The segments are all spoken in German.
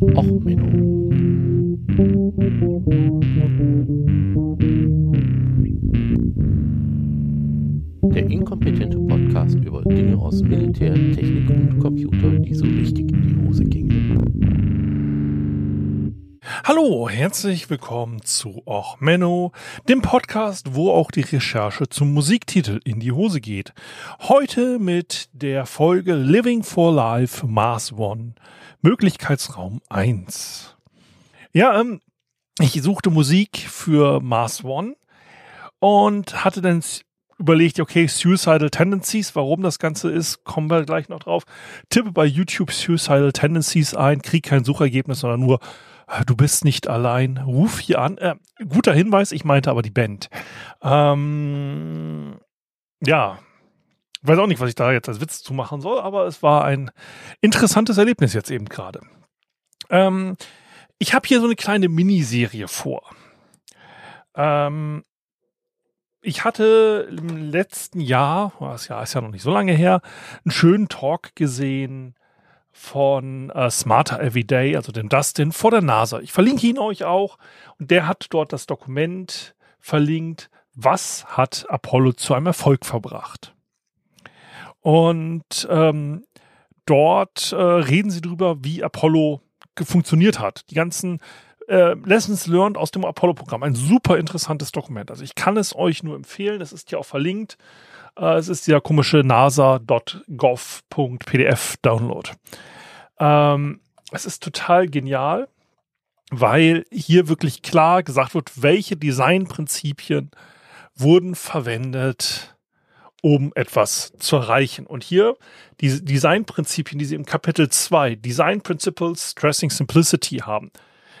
Och, Menno. Der inkompetente Podcast über Dinge aus Militär, Technik und Computer, die so richtig in die Hose gingen. Hallo, herzlich willkommen zu Och Menno, dem Podcast, wo auch die Recherche zum Musiktitel in die Hose geht. Heute mit der Folge Living for Life Mars One, Möglichkeitsraum 1. Ja, ähm, ich suchte Musik für Mars One und hatte dann überlegt, okay, Suicidal Tendencies, warum das Ganze ist, kommen wir gleich noch drauf. Tippe bei YouTube Suicidal Tendencies ein, krieg kein Suchergebnis, sondern nur, äh, du bist nicht allein, ruf hier an. Äh, guter Hinweis, ich meinte aber die Band. Ähm, ja, weiß auch nicht, was ich da jetzt als Witz zu machen soll, aber es war ein interessantes Erlebnis jetzt eben gerade. Ähm, ich habe hier so eine kleine Miniserie vor. Ähm, ich hatte im letzten Jahr, das Jahr ist ja noch nicht so lange her, einen schönen Talk gesehen von äh, Smarter Everyday, also dem Dustin, vor der NASA. Ich verlinke ihn euch auch. Und der hat dort das Dokument verlinkt, was hat Apollo zu einem Erfolg verbracht. Und ähm, dort äh, reden sie darüber, wie Apollo funktioniert hat. Die ganzen äh, Lessons Learned aus dem Apollo-Programm. Ein super interessantes Dokument. Also ich kann es euch nur empfehlen. Es ist hier auch verlinkt. Äh, es ist der komische nasa.gov.pdf Download. Ähm, es ist total genial, weil hier wirklich klar gesagt wird, welche Designprinzipien wurden verwendet, um etwas zu erreichen. Und hier die Designprinzipien, die sie im Kapitel 2, Design Principles Stressing Simplicity haben,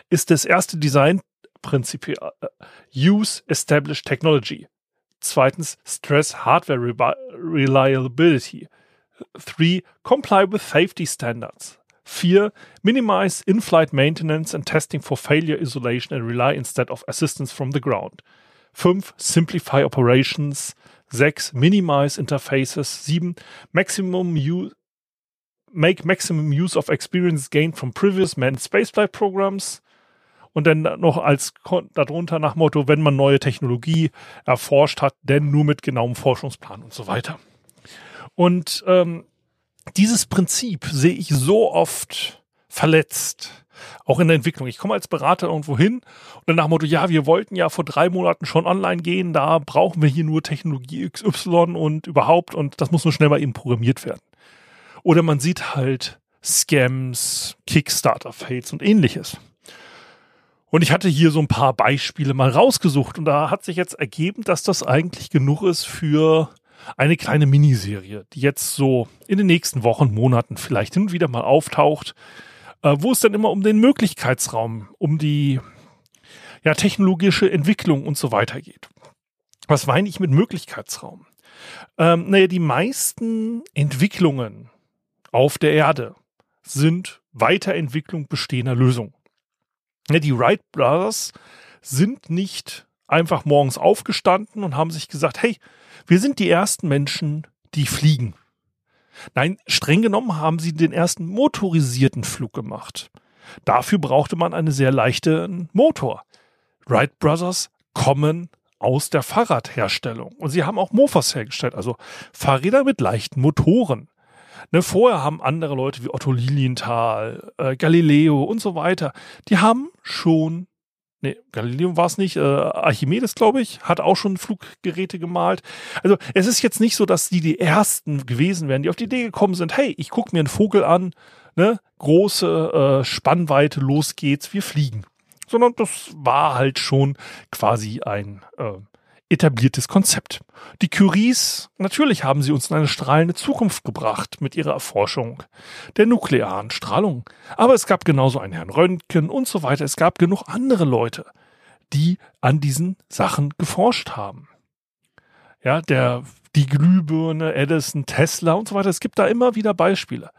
ist das erste Designprinzip äh, Use Established Technology. Zweitens Stress Hardware Reliability. Three Comply with Safety Standards. Vier Minimize In-Flight Maintenance and Testing for Failure Isolation and rely instead of assistance from the ground. Fünf Simplify Operations. 6. Minimize Interfaces. 7. Maximum use, make maximum use of experience gained from previous manned spaceflight programs. Und dann noch als darunter nach Motto, wenn man neue Technologie erforscht hat, denn nur mit genauem Forschungsplan und so weiter. Und ähm, dieses Prinzip sehe ich so oft verletzt auch in der Entwicklung. Ich komme als Berater irgendwo hin und dann nach dem Motto, ja, wir wollten ja vor drei Monaten schon online gehen, da brauchen wir hier nur Technologie XY und überhaupt und das muss nur schnell mal eben programmiert werden. Oder man sieht halt Scams, Kickstarter-Fails und ähnliches. Und ich hatte hier so ein paar Beispiele mal rausgesucht und da hat sich jetzt ergeben, dass das eigentlich genug ist für eine kleine Miniserie, die jetzt so in den nächsten Wochen, Monaten vielleicht hin und wieder mal auftaucht, äh, wo es dann immer um den Möglichkeitsraum, um die ja, technologische Entwicklung und so weiter geht. Was meine ich mit Möglichkeitsraum? Ähm, naja, die meisten Entwicklungen auf der Erde sind Weiterentwicklung bestehender Lösungen. Ja, die Wright Brothers sind nicht einfach morgens aufgestanden und haben sich gesagt, hey, wir sind die ersten Menschen, die fliegen. Nein, streng genommen haben sie den ersten motorisierten Flug gemacht. Dafür brauchte man einen sehr leichten Motor. Wright Brothers kommen aus der Fahrradherstellung und sie haben auch Mofas hergestellt, also Fahrräder mit leichten Motoren. Ne, vorher haben andere Leute wie Otto Lilienthal, äh, Galileo und so weiter, die haben schon Nee, Galileo war es nicht. Äh, Archimedes, glaube ich, hat auch schon Fluggeräte gemalt. Also es ist jetzt nicht so, dass die die ersten gewesen wären, die auf die Idee gekommen sind, hey, ich gucke mir einen Vogel an, ne, große äh, Spannweite, los geht's, wir fliegen. Sondern das war halt schon quasi ein äh, etabliertes Konzept. Die Curies, natürlich haben sie uns in eine strahlende Zukunft gebracht mit ihrer Erforschung der nuklearen Strahlung. Aber es gab genauso einen Herrn Röntgen und so weiter. Es gab genug andere Leute, die an diesen Sachen geforscht haben. Ja, der, die Glühbirne, Edison, Tesla und so weiter. Es gibt da immer wieder Beispiele.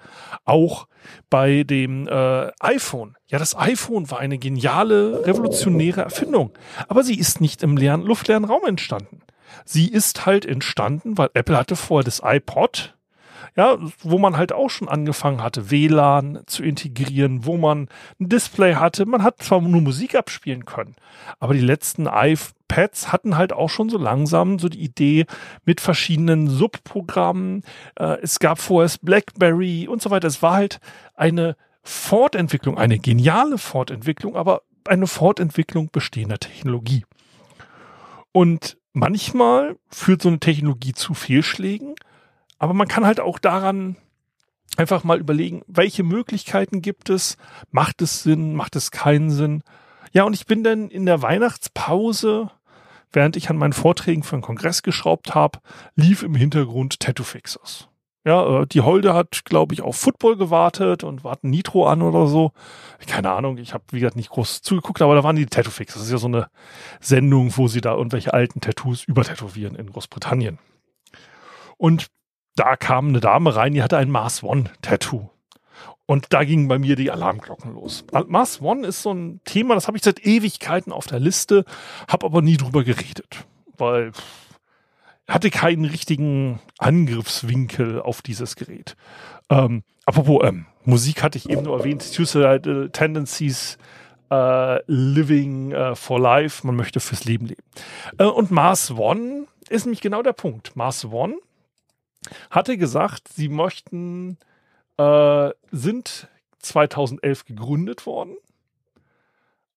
Auch bei dem äh, iPhone. Ja, das iPhone war eine geniale, revolutionäre Erfindung. Aber sie ist nicht im leeren, luftleeren Raum entstanden. Sie ist halt entstanden, weil Apple hatte vorher das iPod. Ja, wo man halt auch schon angefangen hatte, WLAN zu integrieren, wo man ein Display hatte. Man hat zwar nur Musik abspielen können, aber die letzten iPads hatten halt auch schon so langsam so die Idee mit verschiedenen Subprogrammen. Äh, es gab vorher BlackBerry und so weiter. Es war halt eine Fortentwicklung, eine geniale Fortentwicklung, aber eine Fortentwicklung bestehender Technologie. Und manchmal führt so eine Technologie zu Fehlschlägen, aber man kann halt auch daran einfach mal überlegen, welche Möglichkeiten gibt es? Macht es Sinn? Macht es keinen Sinn? Ja, und ich bin dann in der Weihnachtspause, während ich an meinen Vorträgen für einen Kongress geschraubt habe, lief im Hintergrund Tattoo Fixers. Ja, äh, die Holde hat, glaube ich, auf Football gewartet und warten Nitro an oder so. Keine Ahnung, ich habe, wie gesagt, nicht groß zugeguckt, aber da waren die Tattoo Fix. Das ist ja so eine Sendung, wo sie da irgendwelche alten Tattoos übertätowieren in Großbritannien. Und da kam eine Dame rein, die hatte ein Mars One Tattoo. Und da gingen bei mir die Alarmglocken los. Mars One ist so ein Thema, das habe ich seit Ewigkeiten auf der Liste, habe aber nie drüber geredet, weil hatte keinen richtigen Angriffswinkel auf dieses Gerät. Ähm, apropos ähm, Musik hatte ich eben nur erwähnt, Suicidal Tendencies, äh, Living äh, for Life, man möchte fürs Leben leben. Äh, und Mars One ist nämlich genau der Punkt. Mars One hatte gesagt, sie möchten, äh, sind 2011 gegründet worden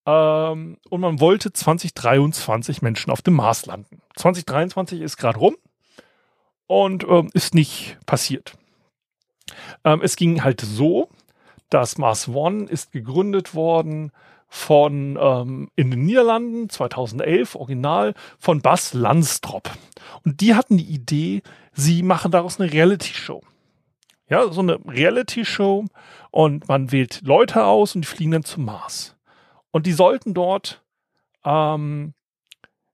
ähm, und man wollte 2023 Menschen auf dem Mars landen. 2023 ist gerade rum und ähm, ist nicht passiert. Ähm, es ging halt so, dass Mars One ist gegründet worden von ähm, in den Niederlanden 2011 original von Bas Landstrop und die hatten die Idee, sie machen daraus eine Reality Show. Ja, so eine Reality Show und man wählt Leute aus und die fliegen dann zum Mars. Und die sollten dort ähm,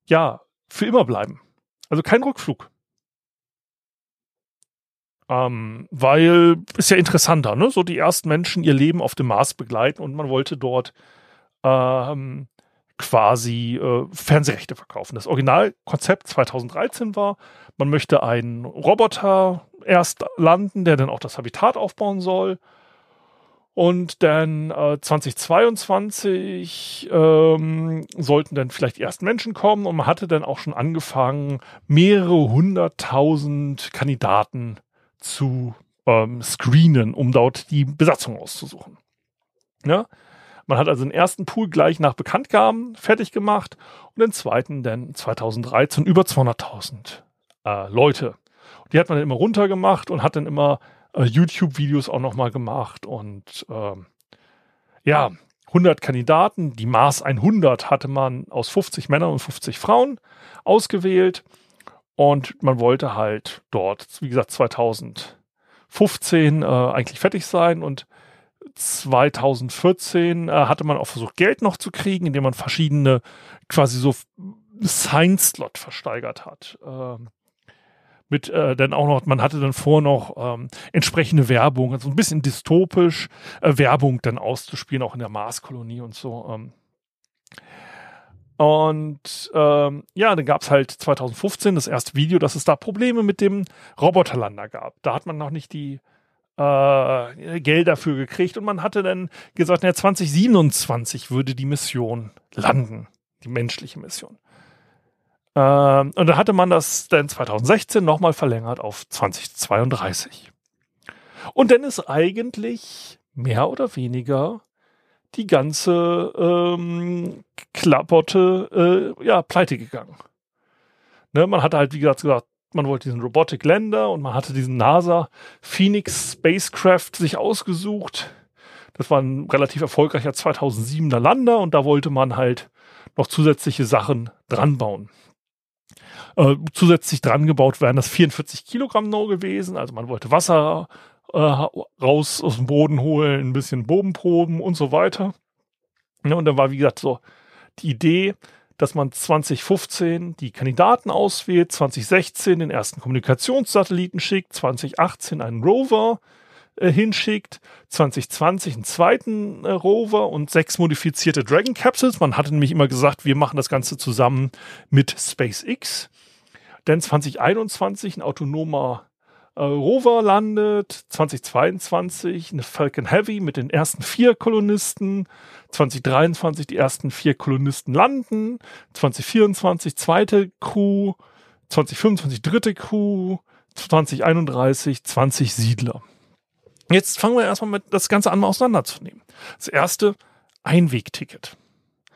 ja für immer bleiben. Also kein Rückflug. Ähm, weil ist ja interessanter, ne? So die ersten Menschen ihr Leben auf dem Mars begleiten und man wollte dort ähm, quasi äh, Fernsehrechte verkaufen. Das Originalkonzept 2013 war, man möchte einen Roboter erst landen, der dann auch das Habitat aufbauen soll und dann äh, 2022 ähm, sollten dann vielleicht erst Menschen kommen und man hatte dann auch schon angefangen, mehrere hunderttausend Kandidaten zu ähm, screenen, um dort die Besatzung auszusuchen. Ja? Man hat also den ersten Pool gleich nach Bekanntgaben fertig gemacht und den zweiten dann 2013 über 200.000 äh, Leute. Die hat man dann immer runtergemacht und hat dann immer äh, YouTube-Videos auch nochmal gemacht und ähm, ja, 100 Kandidaten. Die Mars 100 hatte man aus 50 Männern und 50 Frauen ausgewählt und man wollte halt dort, wie gesagt, 2015 äh, eigentlich fertig sein und 2014 äh, hatte man auch versucht, Geld noch zu kriegen, indem man verschiedene quasi so Science-Slot versteigert hat. Ähm, mit äh, dann auch noch, man hatte dann vor noch ähm, entsprechende Werbung, also ein bisschen dystopisch äh, Werbung dann auszuspielen, auch in der Marskolonie und so. Ähm. Und ähm, ja, dann gab es halt 2015 das erste Video, dass es da Probleme mit dem Roboterlander gab. Da hat man noch nicht die äh, Geld dafür gekriegt und man hatte dann gesagt, ja, 2027 würde die Mission landen, die menschliche Mission. Ähm, und dann hatte man das dann 2016 nochmal verlängert auf 2032. Und dann ist eigentlich mehr oder weniger die ganze ähm, Klapotte äh, ja, pleite gegangen. Ne, man hatte halt, wie gesagt, gesagt, man wollte diesen Robotic Lander und man hatte diesen NASA Phoenix Spacecraft sich ausgesucht. Das war ein relativ erfolgreicher 2007er Lander und da wollte man halt noch zusätzliche Sachen dran bauen. Äh, zusätzlich dran gebaut wären das 44 Kilogramm No gewesen. Also man wollte Wasser äh, raus aus dem Boden holen, ein bisschen Bodenproben und so weiter. Ja, und dann war, wie gesagt, so die Idee, dass man 2015 die Kandidaten auswählt, 2016 den ersten Kommunikationssatelliten schickt, 2018 einen Rover äh, hinschickt, 2020 einen zweiten äh, Rover und sechs modifizierte Dragon Capsules. Man hatte nämlich immer gesagt, wir machen das Ganze zusammen mit SpaceX. Denn 2021 ein autonomer Äh, Rover landet 2022, eine Falcon Heavy mit den ersten vier Kolonisten. 2023 die ersten vier Kolonisten landen. 2024 zweite Crew. 2025 dritte Crew. 2031 20 Siedler. Jetzt fangen wir erstmal mit das Ganze an, mal auseinanderzunehmen. Das erste, Einwegticket.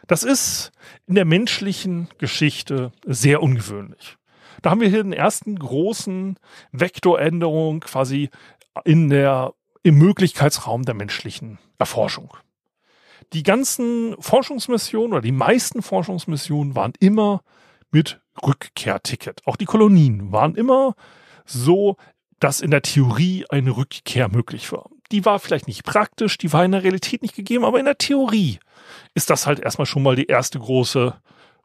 Das ist in der menschlichen Geschichte sehr ungewöhnlich. Da haben wir hier den ersten großen Vektoränderung quasi in der, im Möglichkeitsraum der menschlichen Erforschung. Die ganzen Forschungsmissionen oder die meisten Forschungsmissionen waren immer mit Rückkehrticket. Auch die Kolonien waren immer so, dass in der Theorie eine Rückkehr möglich war. Die war vielleicht nicht praktisch, die war in der Realität nicht gegeben, aber in der Theorie ist das halt erstmal schon mal die erste große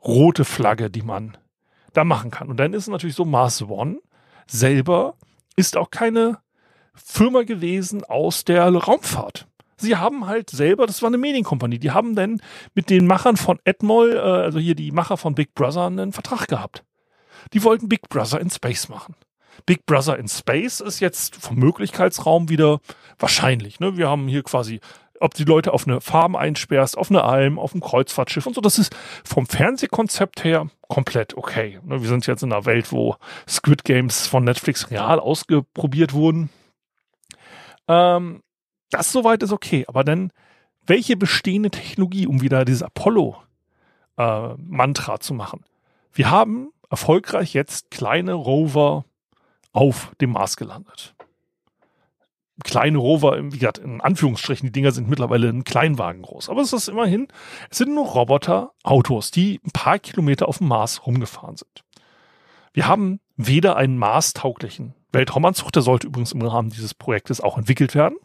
rote Flagge, die man da machen kann. Und dann ist es natürlich so, Mars One selber ist auch keine Firma gewesen aus der Raumfahrt. Sie haben halt selber, das war eine Medienkompanie, die haben dann mit den Machern von Edmol, äh, also hier die Macher von Big Brother, einen Vertrag gehabt. Die wollten Big Brother in Space machen. Big Brother in Space ist jetzt vom Möglichkeitsraum wieder wahrscheinlich. Ne? Wir haben hier quasi ob die Leute auf eine Farm einsperrst, auf eine Alm, auf ein Kreuzfahrtschiff und so. Das ist vom Fernsehkonzept her komplett okay. Ne, wir sind jetzt in einer Welt, wo Squid Games von Netflix real ausprobiert wurden. Ähm, das soweit ist okay. Aber dann, welche bestehende Technologie, um wieder dieses Apollo-Mantra äh, zu machen? Wir haben erfolgreich jetzt kleine Rover auf dem Mars gelandet kleine Rover, wie gesagt, in Anführungsstrichen, die Dinger sind mittlerweile ein Kleinwagen groß. Aber es ist immerhin, es sind nur Roboter-Autos, die ein paar Kilometer auf dem Mars rumgefahren sind. Wir haben weder einen Mars-tauglichen Weltraumanzug, der sollte übrigens im Rahmen dieses Projektes auch entwickelt werden.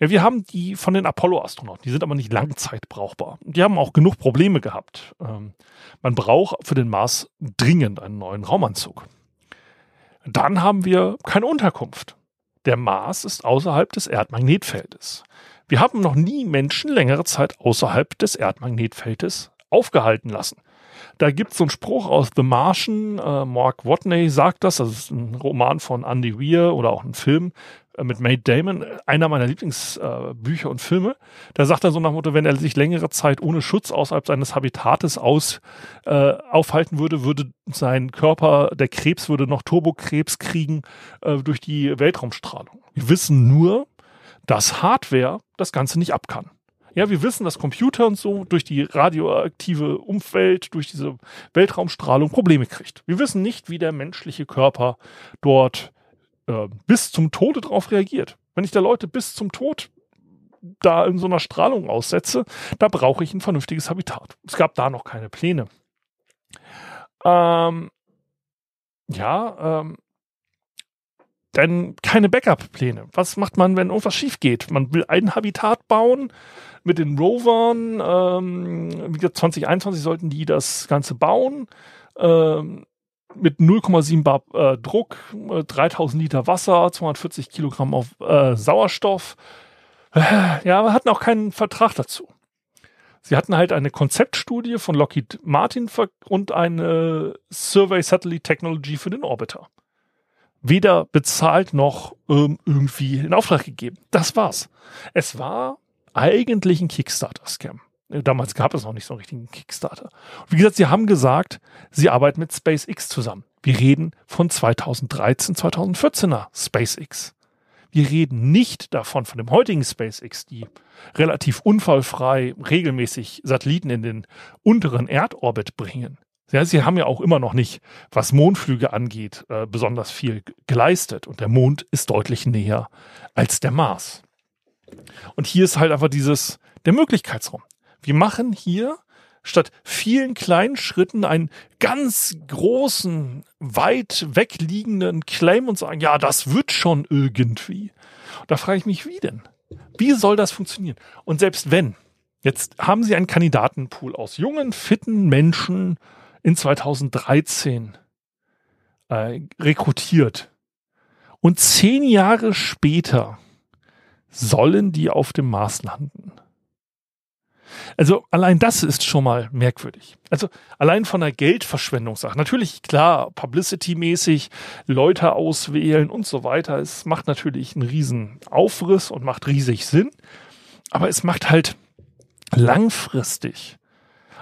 Ja, wir haben die von den Apollo-Astronauten, die sind aber nicht langzeitbrauchbar. Die haben auch genug Probleme gehabt. Ähm, man braucht für den Mars dringend einen neuen Raumanzug. Dann haben wir keine Unterkunft. Der Mars ist außerhalb des Erdmagnetfeldes. Wir haben noch nie Menschen längere Zeit außerhalb des Erdmagnetfeldes aufgehalten lassen. Da gibt es so einen Spruch aus The Martian, äh, Mark Watney sagt das, das ist ein Roman von Andy Weir oder auch ein Film äh, mit Matt Damon, einer meiner Lieblingsbücher äh, und Filme. Da sagt er so nach dem Motto, wenn er sich längere Zeit ohne Schutz außerhalb seines Habitates aus, äh, aufhalten würde, würde sein Körper, der Krebs würde noch Turbokrebs kriegen äh, durch die Weltraumstrahlung. Wir wissen nur, dass Hardware das Ganze nicht ab kann. Ja, wir wissen, dass Computer und so durch die radioaktive Umwelt, durch diese Weltraumstrahlung Probleme kriegt. Wir wissen nicht, wie der menschliche Körper dort äh, bis zum Tode darauf reagiert. Wenn ich da Leute bis zum Tod da in so einer Strahlung aussetze, da brauche ich ein vernünftiges Habitat. Es gab da noch keine Pläne. Ähm, ja, ähm, denn keine Backup-Pläne. Was macht man, wenn irgendwas schief geht? Man will ein Habitat bauen mit den Rovern. Ähm, wie gesagt, 2021 sollten die das Ganze bauen. Ähm, mit 0,7 Bar äh, Druck, äh, 3000 Liter Wasser, 240 Kilogramm auf äh, Sauerstoff. Ja, aber hatten auch keinen Vertrag dazu. Sie hatten halt eine Konzeptstudie von Lockheed Martin und eine Survey Satellite Technology für den Orbiter. Weder bezahlt noch ähm, irgendwie in Auftrag gegeben. Das war's. Es war eigentlich ein Kickstarter-Scam. Damals gab es noch nicht so einen richtigen Kickstarter. Wie gesagt, sie haben gesagt, sie arbeiten mit SpaceX zusammen. Wir reden von 2013, 2014er SpaceX. Wir reden nicht davon, von dem heutigen SpaceX, die relativ unfallfrei regelmäßig Satelliten in den unteren Erdorbit bringen. Ja, sie haben ja auch immer noch nicht, was Mondflüge angeht, äh, besonders viel geleistet. Und der Mond ist deutlich näher als der Mars. Und hier ist halt einfach dieses, der Möglichkeitsraum. Wir machen hier statt vielen kleinen Schritten einen ganz großen, weit wegliegenden Claim und sagen, ja, das wird schon irgendwie. Und da frage ich mich, wie denn? Wie soll das funktionieren? Und selbst wenn, jetzt haben Sie einen Kandidatenpool aus jungen, fitten Menschen in 2013 äh, rekrutiert. Und zehn Jahre später sollen die auf dem Mars landen. Also allein das ist schon mal merkwürdig. Also allein von der Geldverschwendungssache. Natürlich, klar, publicity-mäßig, Leute auswählen und so weiter. Es macht natürlich einen riesen Aufriss und macht riesig Sinn. Aber es macht halt langfristig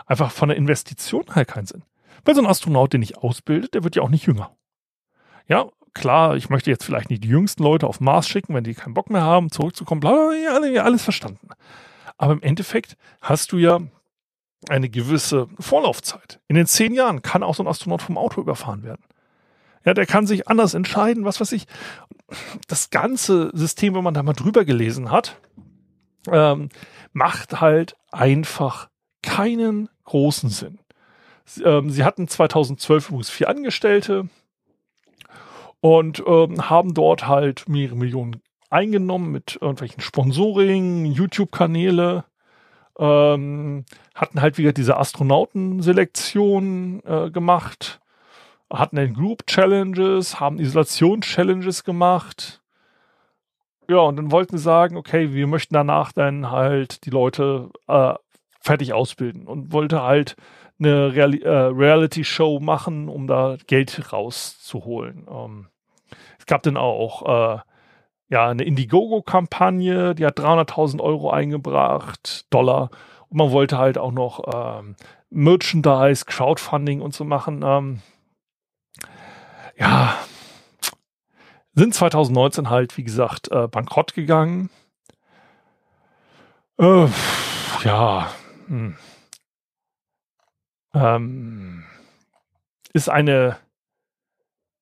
einfach von der Investition halt keinen Sinn. Weil so ein Astronaut, den ich ausbildet, der wird ja auch nicht jünger. Ja, klar, ich möchte jetzt vielleicht nicht die jüngsten Leute auf Mars schicken, wenn die keinen Bock mehr haben, zurückzukommen, bla, bla, bla, alles verstanden. Aber im Endeffekt hast du ja eine gewisse Vorlaufzeit. In den zehn Jahren kann auch so ein Astronaut vom Auto überfahren werden. Ja, der kann sich anders entscheiden, was weiß ich. Das ganze System, wenn man da mal drüber gelesen hat, ähm, macht halt einfach keinen großen Sinn. Sie, ähm, sie hatten 2012 übrigens vier Angestellte und ähm, haben dort halt mehrere Millionen eingenommen mit irgendwelchen Sponsoring, YouTube-Kanäle, ähm, hatten halt wieder diese Astronautenselektion äh, gemacht, hatten dann Group-Challenges, haben Isolation-Challenges gemacht. Ja, und dann wollten sie sagen, okay, wir möchten danach dann halt die Leute äh, fertig ausbilden und wollte halt eine Real äh, Reality-Show machen, um da Geld rauszuholen. Ähm, es gab dann auch äh, ja, eine Indiegogo-Kampagne, die hat 300.000 Euro eingebracht, Dollar. Und man wollte halt auch noch ähm, Merchandise, Crowdfunding und so machen. Ähm, ja, sind 2019 halt, wie gesagt, äh, bankrott gegangen. Äh, ja, hm. ähm, ist eine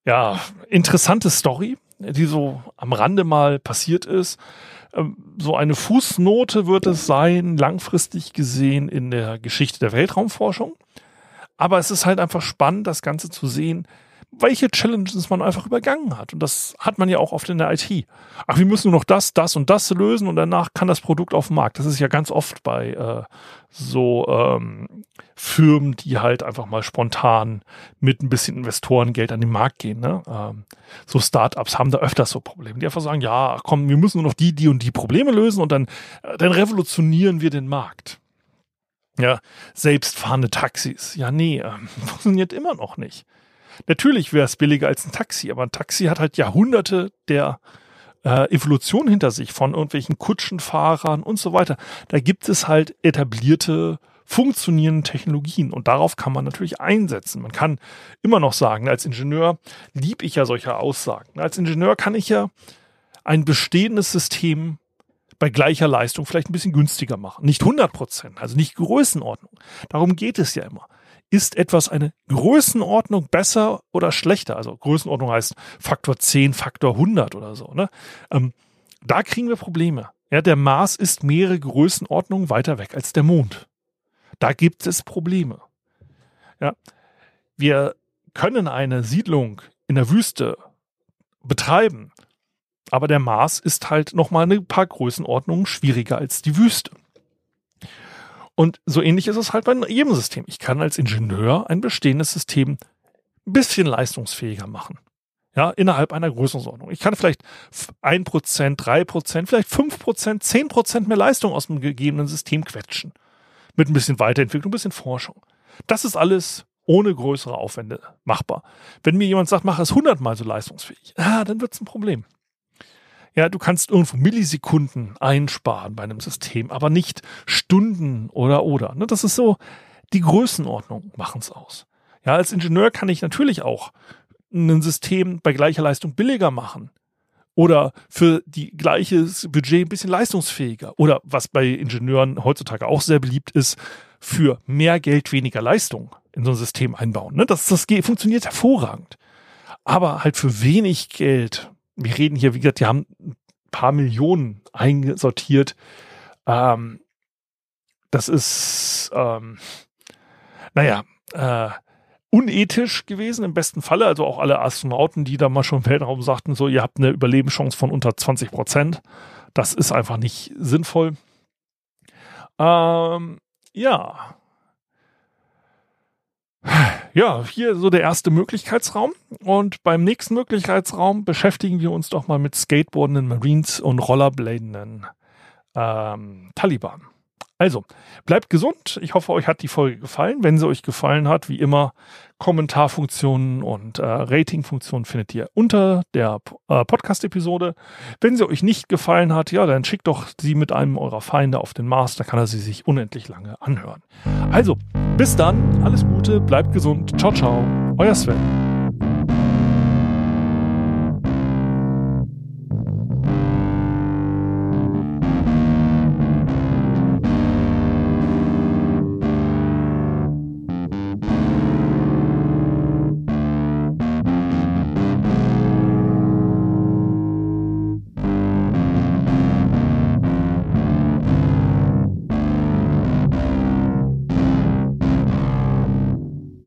ja interessante Story die so am Rande mal passiert ist. Ähm, so eine Fußnote wird es sein, langfristig gesehen in der Geschichte der Weltraumforschung. Aber es ist halt einfach spannend, das Ganze zu sehen, welche Challenges man einfach übergangen hat. Und das hat man ja auch oft in der IT. Ach, wir müssen nur noch das, das und das lösen und danach kann das Produkt auf den Markt. Das ist ja ganz oft bei äh, so ähm, Firmen, die halt einfach mal spontan mit ein bisschen Investorengeld an den Markt gehen. Ne? Ähm, so Startups haben da öfters so Probleme. Die einfach sagen, ja, komm, wir müssen nur noch die, die und die Probleme lösen und dann, äh, dann revolutionieren wir den Markt. Ja, selbstfahrende Taxis. Ja, nee, äh, funktioniert immer noch nicht. Natürlich wäre es billiger als ein Taxi, aber ein Taxi hat halt Jahrhunderte der äh, Evolution hinter sich von irgendwelchen Kutschenfahrern und so weiter. Da gibt es halt etablierte funktionierende Technologien und darauf kann man natürlich einsetzen. Man kann immer noch sagen, als Ingenieur liebe ich ja solche Aussagen. Als Ingenieur kann ich ja ein bestehendes System bei gleicher Leistung vielleicht ein bisschen günstiger machen. Nicht 100 Prozent, also nicht Größenordnung. Darum geht es ja immer ist etwas eine Größenordnung besser oder schlechter? Also Größenordnung heißt Faktor 10, Faktor 100 oder so. Ne? Ähm, da kriegen wir Probleme. Ja, der Mars ist mehrere Größenordnungen weiter weg als der Mond. Da gibt es Probleme. Ja, wir können eine Siedlung in der Wüste betreiben, aber der Mars ist halt noch mal ein paar Größenordnungen schwieriger als die Wüste. Und so ähnlich ist es halt bei jedem System. Ich kann als Ingenieur ein bestehendes System ein bisschen leistungsfähiger machen. Ja, innerhalb einer Größenordnung. Ich kann vielleicht ein Prozent, drei Prozent, vielleicht fünf Prozent, zehn Prozent mehr Leistung aus dem gegebenen System quetschen. Mit ein bisschen Weiterentwicklung, ein bisschen Forschung. Das ist alles ohne größere Aufwände machbar. Wenn mir jemand sagt, mach es hundertmal so leistungsfähig, ah, dann wird es ein Problem. Ja, du kannst irgendwo Millisekunden einsparen bei einem System, aber nicht Stunden oder oder. Ne? Das ist so, die Größenordnung machen es aus. Ja, als Ingenieur kann ich natürlich auch ein System bei gleicher Leistung billiger machen. Oder für die gleiches Budget ein bisschen leistungsfähiger. Oder was bei Ingenieuren heutzutage auch sehr beliebt ist, für mehr Geld weniger Leistung in so ein System einbauen. Ne? Das, das funktioniert hervorragend. Aber halt für wenig Geld wir reden hier, wie gesagt, die haben ein paar Millionen eingesortiert. Ähm, das ist, ähm, naja, äh, unethisch gewesen im besten Falle. Also auch alle Astronauten, die da mal schon im Weltraum sagten, so, ihr habt eine Überlebenschance von unter 20 Prozent. Das ist einfach nicht sinnvoll. Ähm, ja, ja, hier so der erste Möglichkeitsraum. Und beim nächsten Möglichkeitsraum beschäftigen wir uns doch mal mit skateboardenden Marines und rollerbladenden ähm, Taliban. Also, bleibt gesund. Ich hoffe, euch hat die Folge gefallen. Wenn sie euch gefallen hat, wie immer, Kommentarfunktionen und äh, Ratingfunktionen findet ihr unter der äh, Podcast-Episode. Wenn sie euch nicht gefallen hat, ja, dann schickt doch sie mit einem eurer Feinde auf den Mars. Da kann er sie sich unendlich lange anhören. Also, bis dann. Alles Gute. Bleibt gesund. Ciao, ciao. Euer Sven.